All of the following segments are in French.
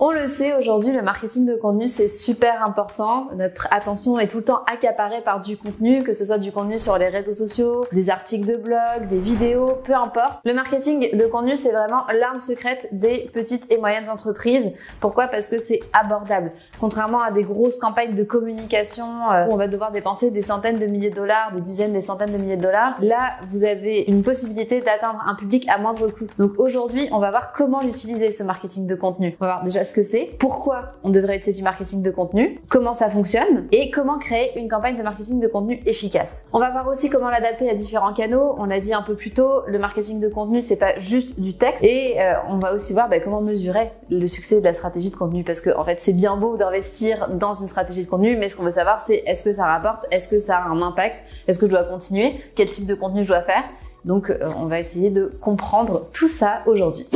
On le sait, aujourd'hui, le marketing de contenu, c'est super important. Notre attention est tout le temps accaparée par du contenu, que ce soit du contenu sur les réseaux sociaux, des articles de blog, des vidéos, peu importe. Le marketing de contenu, c'est vraiment l'arme secrète des petites et moyennes entreprises. Pourquoi? Parce que c'est abordable. Contrairement à des grosses campagnes de communication euh, où on va devoir dépenser des centaines de milliers de dollars, des dizaines, des centaines de milliers de dollars, là, vous avez une possibilité d'atteindre un public à moindre coût. Donc aujourd'hui, on va voir comment l'utiliser, ce marketing de contenu. Ce que c'est, pourquoi on devrait utiliser du marketing de contenu, comment ça fonctionne et comment créer une campagne de marketing de contenu efficace. On va voir aussi comment l'adapter à différents canaux. On l'a dit un peu plus tôt, le marketing de contenu c'est pas juste du texte et euh, on va aussi voir bah, comment mesurer le succès de la stratégie de contenu parce que en fait c'est bien beau d'investir dans une stratégie de contenu, mais ce qu'on veut savoir c'est est-ce que ça rapporte, est-ce que ça a un impact, est-ce que je dois continuer, quel type de contenu je dois faire. Donc euh, on va essayer de comprendre tout ça aujourd'hui.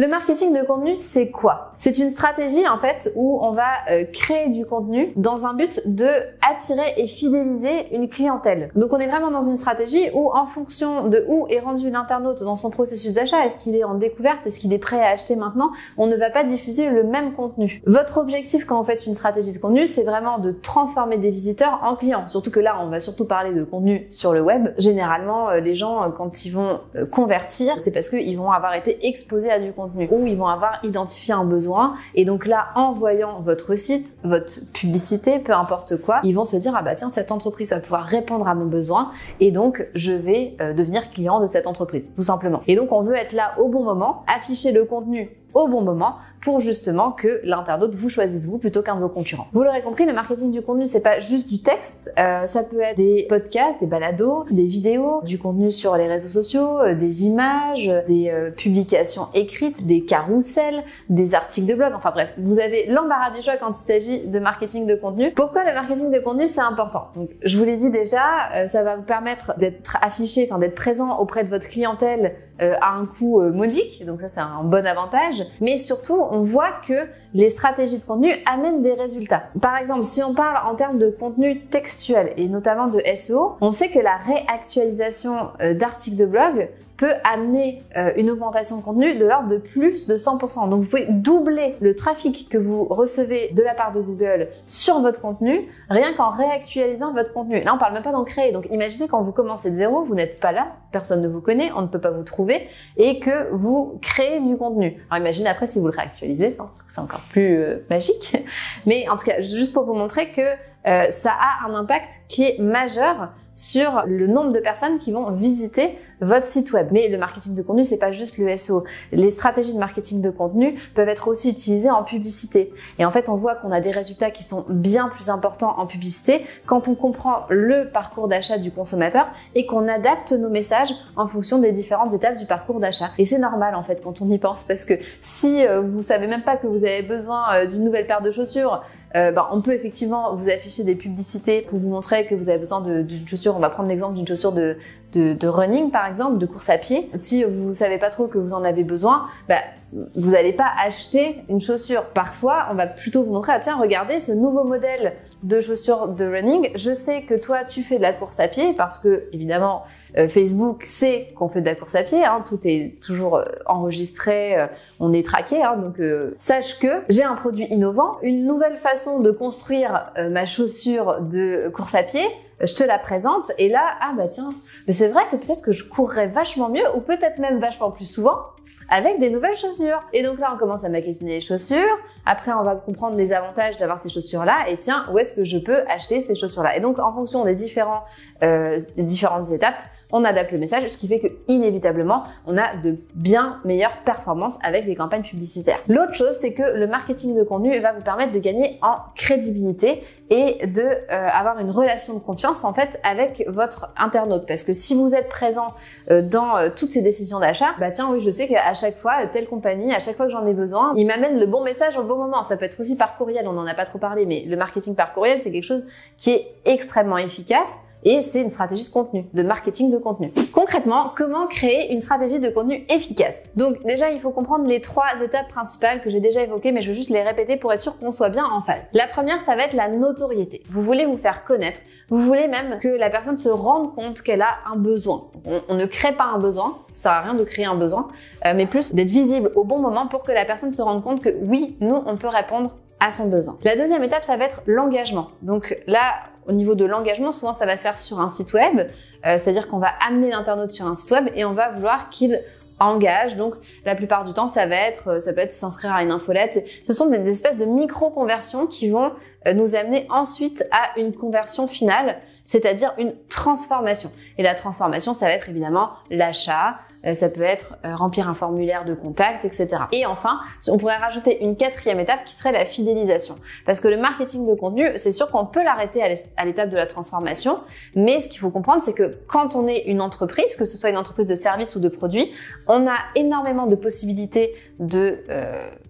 Le marketing de contenu, c'est quoi? C'est une stratégie en fait où on va euh, créer du contenu dans un but de attirer et fidéliser une clientèle. Donc on est vraiment dans une stratégie où en fonction de où est rendu l'internaute dans son processus d'achat, est-ce qu'il est en découverte, est-ce qu'il est prêt à acheter maintenant, on ne va pas diffuser le même contenu. Votre objectif quand vous faites une stratégie de contenu, c'est vraiment de transformer des visiteurs en clients. Surtout que là, on va surtout parler de contenu sur le web. Généralement, euh, les gens, euh, quand ils vont convertir, c'est parce qu'ils vont avoir été exposés à du contenu où ils vont avoir identifié un besoin. Et donc là en voyant votre site, votre publicité, peu importe quoi, ils vont se dire ah bah tiens cette entreprise va pouvoir répondre à mon besoin. Et donc je vais euh, devenir client de cette entreprise tout simplement. Et donc on veut être là au bon moment, afficher le contenu au bon moment pour justement que l'internaute vous choisisse vous plutôt qu'un de vos concurrents. Vous l'aurez compris, le marketing du contenu c'est pas juste du texte, euh, ça peut être des podcasts, des balados, des vidéos, du contenu sur les réseaux sociaux, euh, des images, des euh, publications écrites, des carousels, des articles de blog, enfin bref, vous avez l'embarras du choix quand il s'agit de marketing de contenu. Pourquoi le marketing de contenu c'est important? Donc je vous l'ai dit déjà, ça va vous permettre d'être affiché, enfin d'être présent auprès de votre clientèle à un coût modique, donc ça c'est un bon avantage mais surtout, on voit que les stratégies de contenu amènent des résultats. Par exemple, si on parle en termes de contenu textuel et notamment de SEO, on sait que la réactualisation euh, d'articles de blog peut amener euh, une augmentation de contenu de l'ordre de plus de 100%. Donc vous pouvez doubler le trafic que vous recevez de la part de Google sur votre contenu rien qu'en réactualisant votre contenu. Là, on parle même pas d'en créer. Donc imaginez quand vous commencez de zéro, vous n'êtes pas là, personne ne vous connaît, on ne peut pas vous trouver et que vous créez du contenu. Alors imaginez après si vous le réactualisez, c'est encore plus euh, magique. Mais en tout cas, juste pour vous montrer que euh, ça a un impact qui est majeur sur le nombre de personnes qui vont visiter votre site web. Mais le marketing de contenu, c'est pas juste le SEO. Les stratégies de marketing de contenu peuvent être aussi utilisées en publicité. Et en fait, on voit qu'on a des résultats qui sont bien plus importants en publicité quand on comprend le parcours d'achat du consommateur et qu'on adapte nos messages en fonction des différentes étapes du parcours d'achat. Et c'est normal en fait quand on y pense parce que si euh, vous savez même pas que vous avez besoin euh, d'une nouvelle paire de chaussures, euh, bah, on peut effectivement vous afficher des publicités pour vous montrer que vous avez besoin d'une chaussure. On va prendre l'exemple d'une chaussure de, de, running par exemple, de course à pied. Si vous savez pas trop que vous en avez besoin, bah, vous n'allez pas acheter une chaussure. Parfois, on va plutôt vous montrer, ah tiens, regardez ce nouveau modèle de chaussures de running. Je sais que toi, tu fais de la course à pied parce que, évidemment, euh, Facebook sait qu'on fait de la course à pied. Hein, tout est toujours euh, enregistré, euh, on est traqué. Hein, donc, sache que j'ai un produit innovant, une nouvelle façon de construire ma chaussure de course à pied je te la présente et là, ah bah tiens, mais c'est vrai que peut-être que je courrais vachement mieux ou peut-être même vachement plus souvent avec des nouvelles chaussures. Et donc là, on commence à magasiner les chaussures. Après, on va comprendre les avantages d'avoir ces chaussures-là. Et tiens, où est-ce que je peux acheter ces chaussures-là? Et donc, en fonction des différents, euh, des différentes étapes, on adapte le message, ce qui fait que inévitablement, on a de bien meilleures performances avec les campagnes publicitaires. L'autre chose, c'est que le marketing de contenu va vous permettre de gagner en crédibilité et de euh, avoir une relation de confiance en fait avec votre internaute. Parce que si vous êtes présent euh, dans euh, toutes ces décisions d'achat bah tiens oui je sais qu'à chaque fois telle compagnie à chaque fois que j'en ai besoin il m'amène le bon message au bon moment. Ça peut être aussi par courriel on n'en a pas trop parlé mais le marketing par courriel c'est quelque chose qui est extrêmement efficace et c'est une stratégie de contenu, de marketing de contenu. Concrètement, comment créer une stratégie de contenu efficace? Donc déjà, il faut comprendre les trois étapes principales que j'ai déjà évoquées, mais je veux juste les répéter pour être sûr qu'on soit bien en phase. La première, ça va être la notoriété. Vous voulez vous faire connaître, vous voulez même que la personne se rende compte qu'elle a un besoin. On, ne crée pas un besoin, ça sert à rien de créer un besoin, euh, mais plus d'être visible au bon moment pour que la personne se rende compte que oui, nous, on peut répondre à son besoin. La deuxième étape, ça va être l'engagement. Donc là, au niveau de l'engagement, souvent ça va se faire sur un site web, euh, c'est-à-dire qu'on va amener l'internaute sur un site web et on va vouloir qu'il engage. Donc, la plupart du temps, ça va être, euh, ça peut être s'inscrire à une infolette. Ce sont des espèces de micro-conversions qui vont euh, nous amener ensuite à une conversion finale, c'est-à-dire une transformation. Et la transformation, ça va être évidemment l'achat, ça peut être euh, remplir un formulaire de contact, etc. Et enfin, on pourrait rajouter une quatrième étape qui serait la fidélisation. Parce que le marketing de contenu, c'est sûr qu'on peut l'arrêter à l'étape de la transformation, mais ce qu'il faut comprendre, c'est que quand on est une entreprise, que ce soit une entreprise de service ou de produit, on a énormément de possibilités de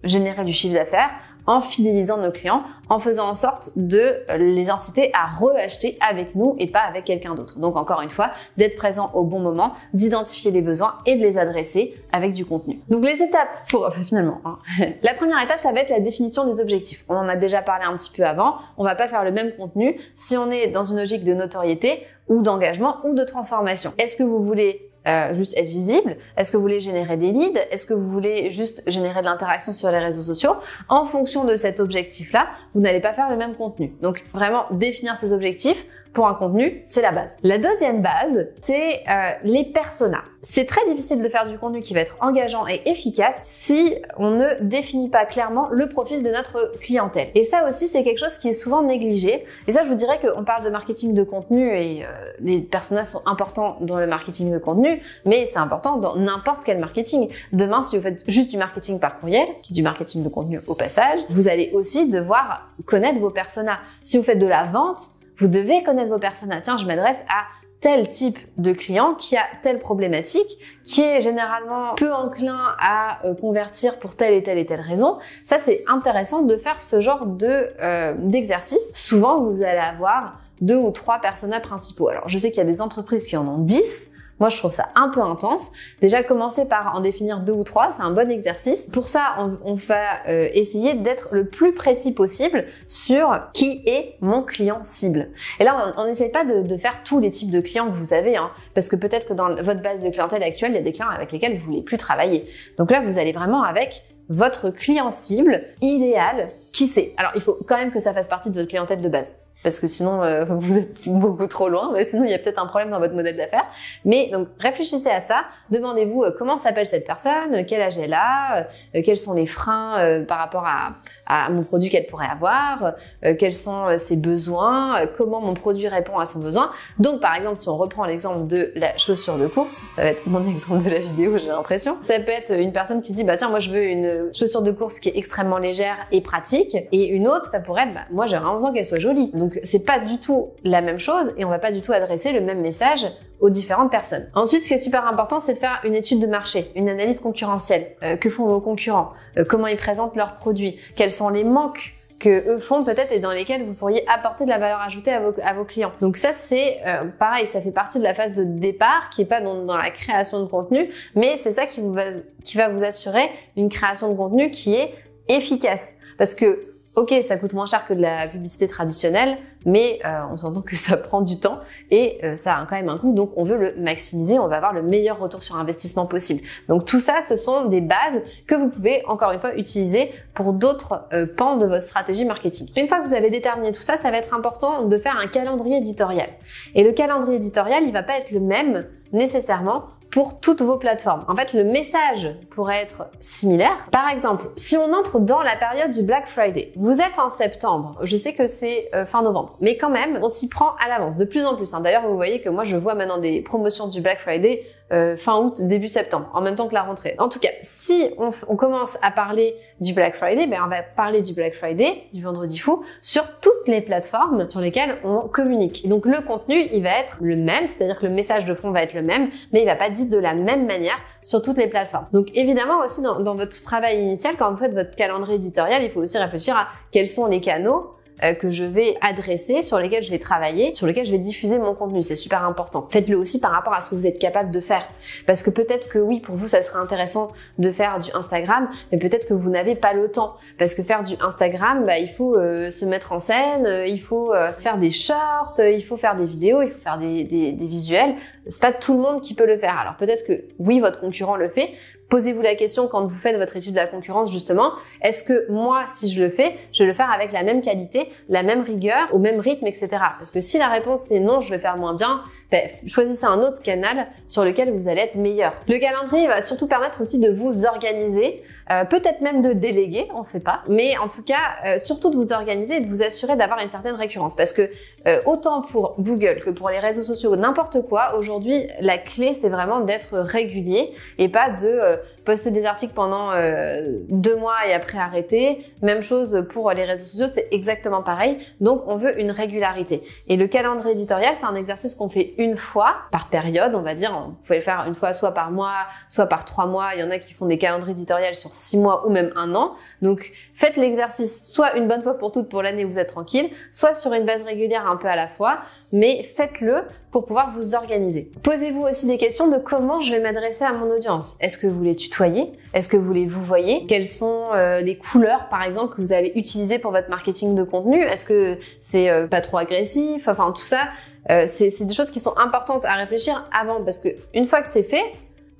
générer du chiffre d'affaires en fidélisant nos clients, en faisant en sorte de les inciter à re-acheter avec nous et pas avec quelqu'un d'autre. Donc encore une fois, d'être présent au bon moment, d'identifier les besoins et de les adresser avec du contenu. Donc les étapes pour finalement, hein. la première étape, ça va être la définition des objectifs. On en a déjà parlé un petit peu avant. On va pas faire le même contenu si on est dans une logique de notoriété ou d'engagement ou de transformation. Est-ce que vous voulez euh, juste être visible. Est-ce que vous voulez générer des leads? Est-ce que vous voulez juste générer de l'interaction sur les réseaux sociaux? En fonction de cet objectif-là, vous n'allez pas faire le même contenu. Donc vraiment définir ces objectifs pour un contenu, c'est la base. La deuxième base, c'est euh, les personas. C'est très difficile de faire du contenu qui va être engageant et efficace si on ne définit pas clairement le profil de notre clientèle. Et ça aussi, c'est quelque chose qui est souvent négligé. Et ça, je vous dirais qu'on parle de marketing de contenu et euh, les personas sont importants dans le marketing de contenu, mais c'est important dans n'importe quel marketing. Demain, si vous faites juste du marketing par courriel, qui est du marketing de contenu au passage, vous allez aussi devoir connaître vos personas. Si vous faites de la vente, vous devez connaître vos personas. Tiens, je m'adresse à tel type de client qui a telle problématique, qui est généralement peu enclin à euh, convertir pour telle et telle et telle raison. Ça, c'est intéressant de faire ce genre de euh, d'exercice. Souvent, vous allez avoir deux ou trois personas principaux. Alors, je sais qu'il y a des entreprises qui en ont dix. Moi, je trouve ça un peu intense. Déjà, commencer par en définir deux ou trois, c'est un bon exercice. Pour ça, on, va euh, essayer d'être le plus précis possible sur qui est mon client cible. Et là, on n'essaie pas de, faire tous les types de clients que vous avez, hein, parce que peut-être que dans votre base de clientèle actuelle, il y a des clients avec lesquels vous voulez plus travailler. Donc là, vous allez vraiment avec votre client cible idéal qui c'est? Alors, il faut quand même que ça fasse partie de votre clientèle de base parce que sinon euh, vous êtes beaucoup trop loin, sinon il y a peut-être un problème dans votre modèle d'affaires. Mais donc réfléchissez à ça, demandez-vous euh, comment s'appelle cette personne, quel âge elle a, euh, quels sont les freins par rapport à, à, mon produit qu'elle pourrait avoir, quels sont ses besoins, comment mon produit répond à son besoin. Donc par exemple si on reprend l'exemple de la chaussure de course, ça va être mon exemple de la vidéo j'ai l'impression, ça peut être une personne qui se dit bah tiens moi je veux une chaussure de course qui est extrêmement légère et pratique, et une autre ça pourrait être bah moi j'ai vraiment besoin qu'elle soit jolie. Donc c'est pas du tout la même chose et on va pas du tout adresser le même message aux différentes personnes. Ensuite, ce qui est super important, c'est de faire une étude de marché, une analyse concurrentielle. Euh, que font vos concurrents? Euh, Comment ils présentent leurs produits? Quels sont les manques que eux font peut-être et dans lesquels vous pourriez apporter de la valeur ajoutée à vos, clients? Donc ça c'est euh, pareil, ça fait partie de la phase de départ qui est pas dans, dans la création de contenu, mais c'est ça qui, va, qui va vous assurer une création de contenu qui est efficace. Parce que Ok, ça coûte moins cher que de la publicité traditionnelle, mais euh, on s'entend que ça prend du temps et euh, ça a quand même un coût, donc on veut le maximiser, on va avoir le meilleur retour sur investissement possible. Donc tout ça, ce sont des bases que vous pouvez encore une fois utiliser pour d'autres euh, pans de votre stratégie marketing. Une fois que vous avez déterminé tout ça, ça va être important de faire un calendrier éditorial. Et le calendrier éditorial, il va pas être le même nécessairement pour toutes vos plateformes. En fait, le message pourrait être similaire. Par exemple, si on entre dans la période du Black Friday, vous êtes en septembre, je sais que c'est euh, fin novembre, mais quand même, on s'y prend à l'avance, de plus en plus. Hein. D'ailleurs, vous voyez que moi, je vois maintenant des promotions du Black Friday euh, fin août, début septembre, en même temps que la rentrée. En tout cas, si on, on, commence à parler du Black Friday, ben on va parler du Black Friday, du vendredi fou, sur toutes les plateformes sur lesquelles on communique. Donc le contenu, il va être le même, c'est-à-dire que le message de fond va être le même, mais il va pas dit de la même manière sur toutes les plateformes. Donc évidemment aussi dans, dans votre travail initial, quand vous faites votre calendrier éditorial, il faut aussi réfléchir à quels sont les canaux euh, que je vais adresser, sur lesquels je vais travailler, sur lesquels je vais diffuser mon contenu. C'est super important. Faites-le aussi par rapport à ce que vous êtes capable de faire. Parce que peut-être que oui, pour vous, ça serait intéressant de faire du Instagram, mais peut-être que vous n'avez pas le temps. Parce que faire du Instagram, bah, il faut euh, se mettre en scène, euh, il faut faire des shorts, il faut faire des vidéos, il faut faire des, des, des visuels. C'est pas tout le monde qui peut le faire. Alors peut-être que oui, votre concurrent le fait, Posez-vous la question quand vous faites votre étude de la concurrence justement, est-ce que moi, si je le fais, je vais le faire avec la même qualité, la même rigueur, au même rythme, etc. Parce que si la réponse c'est non, je vais faire moins bien, ben, choisissez un autre canal sur lequel vous allez être meilleur. Le calendrier va surtout permettre aussi de vous organiser, euh, peut-être même de déléguer, on ne sait pas, mais en tout cas, euh, surtout de vous organiser et de vous assurer d'avoir une certaine récurrence. Parce que euh, autant pour Google que pour les réseaux sociaux, n'importe quoi, aujourd'hui, la clé c'est vraiment d'être régulier et pas de poster des articles pendant euh, deux mois et après arrêter. Même chose pour les réseaux sociaux, c'est exactement pareil. Donc on veut une régularité. Et le calendrier éditorial, c'est un exercice qu'on fait une fois par période, on va dire. Vous pouvez le faire une fois soit par mois, soit par trois mois. Il y en a qui font des calendriers éditoriaux sur six mois ou même un an. Donc faites l'exercice soit une bonne fois pour toutes pour l'année vous êtes tranquille, soit sur une base régulière un peu à la fois, mais faites-le pour pouvoir vous organiser. Posez-vous aussi des questions de comment je vais m'adresser à mon audience. Est-ce que vous les tutoyez? Est-ce que vous les vous voyez? Quelles sont euh, les couleurs, par exemple, que vous allez utiliser pour votre marketing de contenu? Est-ce que c'est euh, pas trop agressif? Enfin, tout ça, euh, c'est des choses qui sont importantes à réfléchir avant, parce que une fois que c'est fait,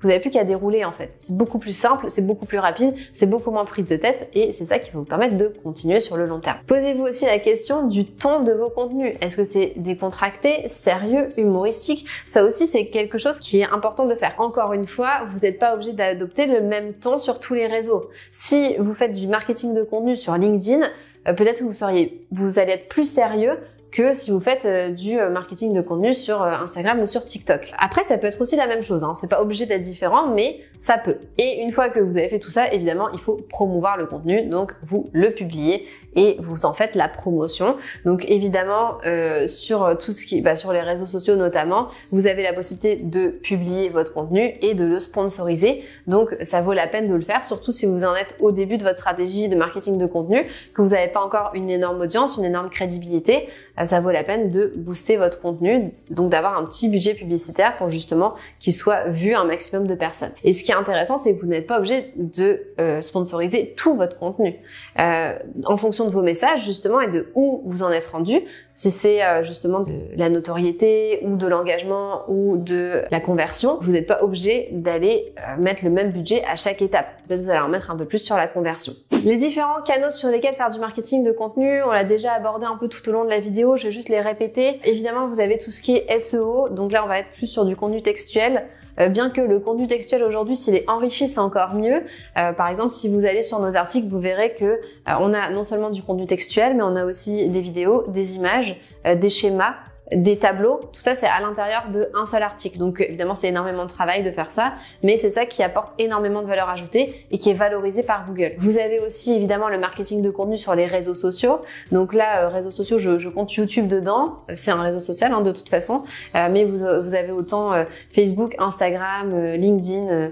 vous n'avez plus qu'à dérouler en fait. C'est beaucoup plus simple, c'est beaucoup plus rapide, c'est beaucoup moins prise de tête et c'est ça qui va vous permettre de continuer sur le long terme. Posez-vous aussi la question du ton de vos contenus. Est-ce que c'est décontracté, sérieux, humoristique? Ça aussi c'est quelque chose qui est important de faire. Encore une fois, vous n'êtes pas obligé d'adopter le même ton sur tous les réseaux. Si vous faites du marketing de contenu sur LinkedIn, euh, peut-être que vous seriez, vous allez être plus sérieux que si vous faites euh, du euh, marketing de contenu sur euh, Instagram ou sur TikTok. Après, ça peut être aussi la même chose. Hein. C'est pas obligé d'être différent, mais ça peut. Et une fois que vous avez fait tout ça, évidemment, il faut promouvoir le contenu. Donc, vous le publiez et vous en faites la promotion. Donc évidemment euh, sur tout ce qui, bah, sur les réseaux sociaux notamment, vous avez la possibilité de publier votre contenu et de le sponsoriser. Donc ça vaut la peine de le faire, surtout si vous en êtes au début de votre stratégie de marketing de contenu, que vous n'avez pas encore une énorme audience, une énorme crédibilité. Ça vaut la peine de booster votre contenu, donc d'avoir un petit budget publicitaire pour justement qu'il soit vu un maximum de personnes. Et ce qui est intéressant, c'est que vous n'êtes pas obligé de euh, sponsoriser tout votre contenu. Euh, en fonction de vos messages justement et de où vous en êtes rendu, si c'est euh, justement de la notoriété ou de l'engagement ou de la conversion, vous n'êtes pas obligé d'aller euh, mettre le même budget à chaque étape. Peut-être vous allez en mettre un peu plus sur la conversion. Les différents canaux sur lesquels faire du marketing de contenu, on l'a déjà abordé un peu tout au long de la vidéo, je vais juste les répéter. Évidemment, vous avez tout ce qui est SEO, donc là on va être plus sur du contenu textuel. Euh, bien que le contenu textuel aujourd'hui, s'il est enrichi, c'est encore mieux. Euh, par exemple, si vous allez sur nos articles, vous verrez que euh, on a non seulement du contenu textuel, mais on a aussi des vidéos, des images, des schémas des tableaux, tout ça c'est à l'intérieur d'un seul article. Donc évidemment c'est énormément de travail de faire ça, mais c'est ça qui apporte énormément de valeur ajoutée et qui est valorisé par Google. Vous avez aussi évidemment le marketing de contenu sur les réseaux sociaux. Donc là, euh, réseaux sociaux, je, compte YouTube dedans. Euh, c'est un réseau social hein, de toute façon, euh, mais vous, avez autant Facebook, Instagram, LinkedIn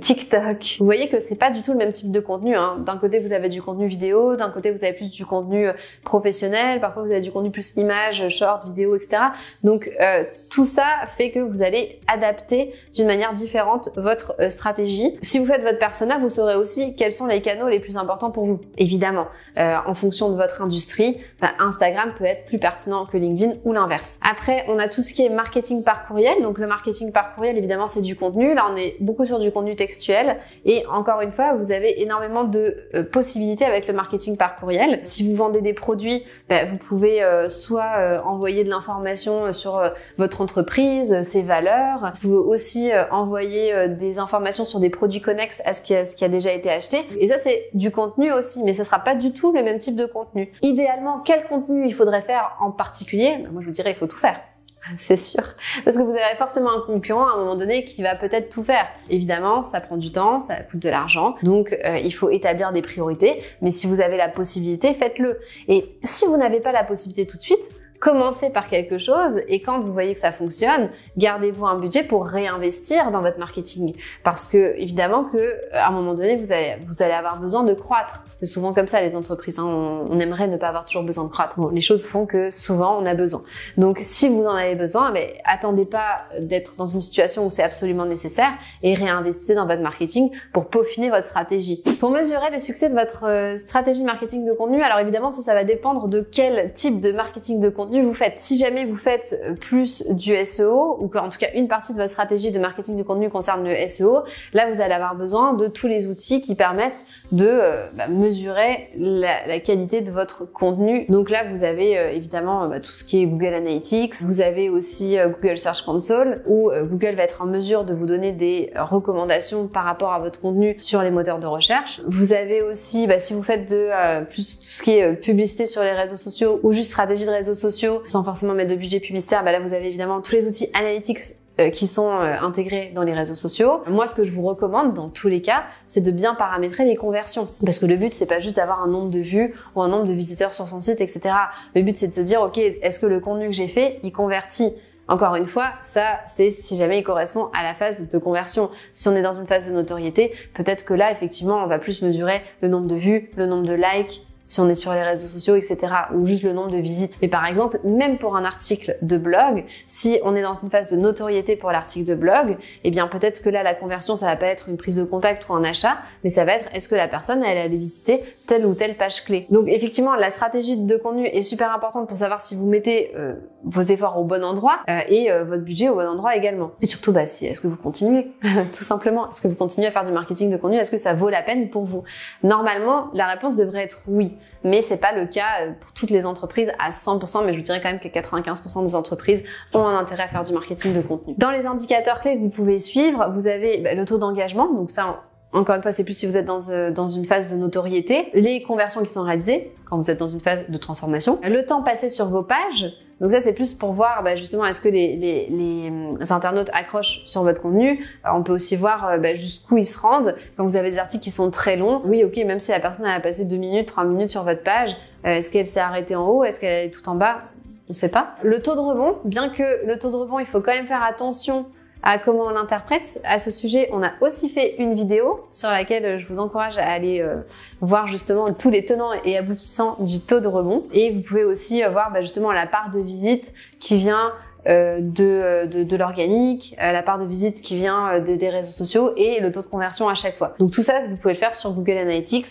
TikTok. Vous voyez que c'est pas du tout le même type de contenu. Hein. D'un côté, vous avez du contenu vidéo, d'un côté, vous avez plus du contenu euh, professionnel, parfois vous avez du contenu plus image, short, vidéo, etc. Donc euh, tout ça fait que vous allez adapter d'une manière différente votre euh, stratégie. Si vous faites votre persona, vous saurez aussi quels sont les canaux les plus importants pour vous. Évidemment, euh, en fonction de votre industrie, bah, Instagram peut être plus pertinent que LinkedIn ou l'inverse. Après, on a tout ce qui est marketing par courriel. Donc le marketing par courriel, évidemment, c'est du contenu. Là, on est beaucoup sur du contenu textuel. Et encore une fois, vous avez énormément de euh, possibilités avec le marketing par courriel. Si vous vendez des produits, bah, vous pouvez soit envoyer de l'information sur votre entreprise, ses valeurs. Vous pouvez aussi euh, envoyer euh, des informations sur des produits connexes à ce qui a, déjà été acheté. Et ça, c'est du contenu aussi, mais ça sera pas du tout le même type de contenu. Idéalement, quel contenu il faudrait faire en particulier? Ben, Moi, je vous dirais, il faut tout faire. C'est sûr. Parce que vous avez forcément un concurrent à un moment donné qui va peut-être tout faire. Évidemment, ça prend du temps, ça coûte de l'argent. Donc, euh, il faut établir des priorités. Mais si vous avez la possibilité, faites-le. Et si vous n'avez pas la possibilité tout de suite, commencez par quelque chose et quand vous voyez que ça fonctionne, gardez-vous un budget pour réinvestir dans votre marketing. Parce que évidemment que à un moment donné, vous allez, vous allez avoir besoin de croître. C'est souvent comme ça les entreprises. Hein. On, aimerait ne pas avoir toujours besoin de croître. Les choses font que souvent on a besoin. Donc si vous en avez besoin, mais attendez pas d'être dans une situation où c'est absolument nécessaire et réinvestissez dans votre marketing pour peaufiner votre stratégie. Pour mesurer le succès de votre euh, stratégie marketing de contenu, alors évidemment ça, ça va dépendre de quel type de marketing de contenu vous faites. Si jamais vous faites euh, plus du SEO ou qu'en tout cas une partie de votre stratégie de marketing de contenu concerne le SEO, là vous allez avoir besoin de tous les outils qui permettent de euh, bah, mesurer la, qualité de votre contenu. Donc là vous avez évidemment bah, tout ce qui est Google Analytics, vous avez aussi Google Search Console où Google va être en mesure de vous donner des recommandations par rapport à votre contenu sur les moteurs de recherche. Vous avez aussi, bah, si vous faites de euh, plus tout ce qui est euh, publicité sur les réseaux sociaux ou juste stratégie de réseaux sociaux sans forcément mettre de budget publicitaire, bah là vous avez évidemment tous les outils analytics euh, qui sont intégrés dans les réseaux sociaux. Moi, ce que je vous recommande dans tous les cas, c'est de bien paramétrer les conversions. Parce que le but, c'est pas juste d'avoir un nombre de vues ou un nombre de visiteurs sur son site, etc. Le but, c'est de se dire, OK, est-ce que le contenu que j'ai fait, il convertit? Encore une fois, ça, c'est si jamais il correspond à la phase de conversion. Si on est dans une phase de notoriété, peut-être que là, effectivement, on va plus mesurer le nombre de vues, le nombre de likes, si on est sur les réseaux sociaux, etc. ou juste le nombre de visites. Mais par exemple, même pour un article de blog, si on est dans une phase de notoriété pour l'article de blog, eh bien peut-être que là, la conversion, ça va pas être une prise de contact ou un achat, mais ça va être est-ce que la personne, elle allait visiter telle ou telle page clé? Donc effectivement, la stratégie de contenu est super importante pour savoir si vous mettez euh, vos efforts au bon endroit euh, et euh, votre budget au bon endroit également. Et surtout, bah, si, est-ce que vous continuez Tout simplement, est-ce que vous continuez à faire du marketing de contenu? Est-ce que ça vaut la peine pour vous? Normalement, la réponse devrait être oui mais c'est pas le cas euh, pour toutes les entreprises à 100%, mais je vous dirais quand même que 95% des entreprises ont un intérêt à faire du marketing de contenu. Dans les indicateurs clés que vous pouvez suivre, vous avez bah, le taux d'engagement, donc ça, encore une fois, c'est plus si vous êtes euh, dans une phase de notoriété, les conversions qui sont réalisées quand vous êtes dans une phase de transformation, le temps passé sur vos pages, donc ça, c'est plus pour voir bah, justement est-ce que les, les, les, euh, internautes accrochent sur votre contenu. Euh, on peut aussi voir euh, bah, jusqu'où ils se rendent. Quand vous avez des articles qui sont très longs, oui, ok, même si la personne a passé deux minutes, trois minutes sur votre page, est-ce qu'elle s'est arrêtée en haut, est-ce qu'elle est tout en bas? On ne sait pas. Le taux de rebond, bien que le taux de rebond, il faut quand même faire attention à comment on l'interprète. À ce sujet, on a aussi fait une vidéo sur laquelle je vous encourage à aller euh, voir justement tous les tenants et aboutissants du taux de rebond. Et vous pouvez aussi euh, voir bah, justement la part de visite qui vient euh, de, de, de l'organique, la part de visite qui vient des réseaux sociaux et le taux de conversion à chaque fois. Donc tout ça, vous pouvez le faire sur Google Analytics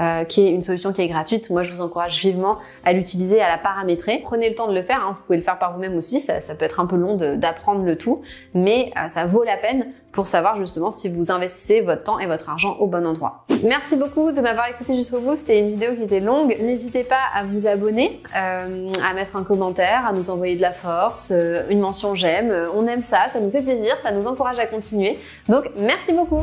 euh, qui est une solution qui est gratuite. Moi, je vous encourage vivement à l'utiliser, à la paramétrer. Prenez le temps de le faire. Hein. Vous pouvez le faire par vous-même aussi. Ça, ça, peut être un peu long d'apprendre le tout, mais euh, ça vaut la peine pour savoir justement si vous investissez votre temps et votre argent au bon endroit. Merci beaucoup de m'avoir écouté jusqu'au bout. C'était une vidéo qui était longue. N'hésitez pas à vous abonner, euh, à mettre un commentaire, à nous envoyer de la force, euh, une mention j'aime. On aime ça, ça nous fait plaisir, ça nous encourage à continuer. Donc merci beaucoup.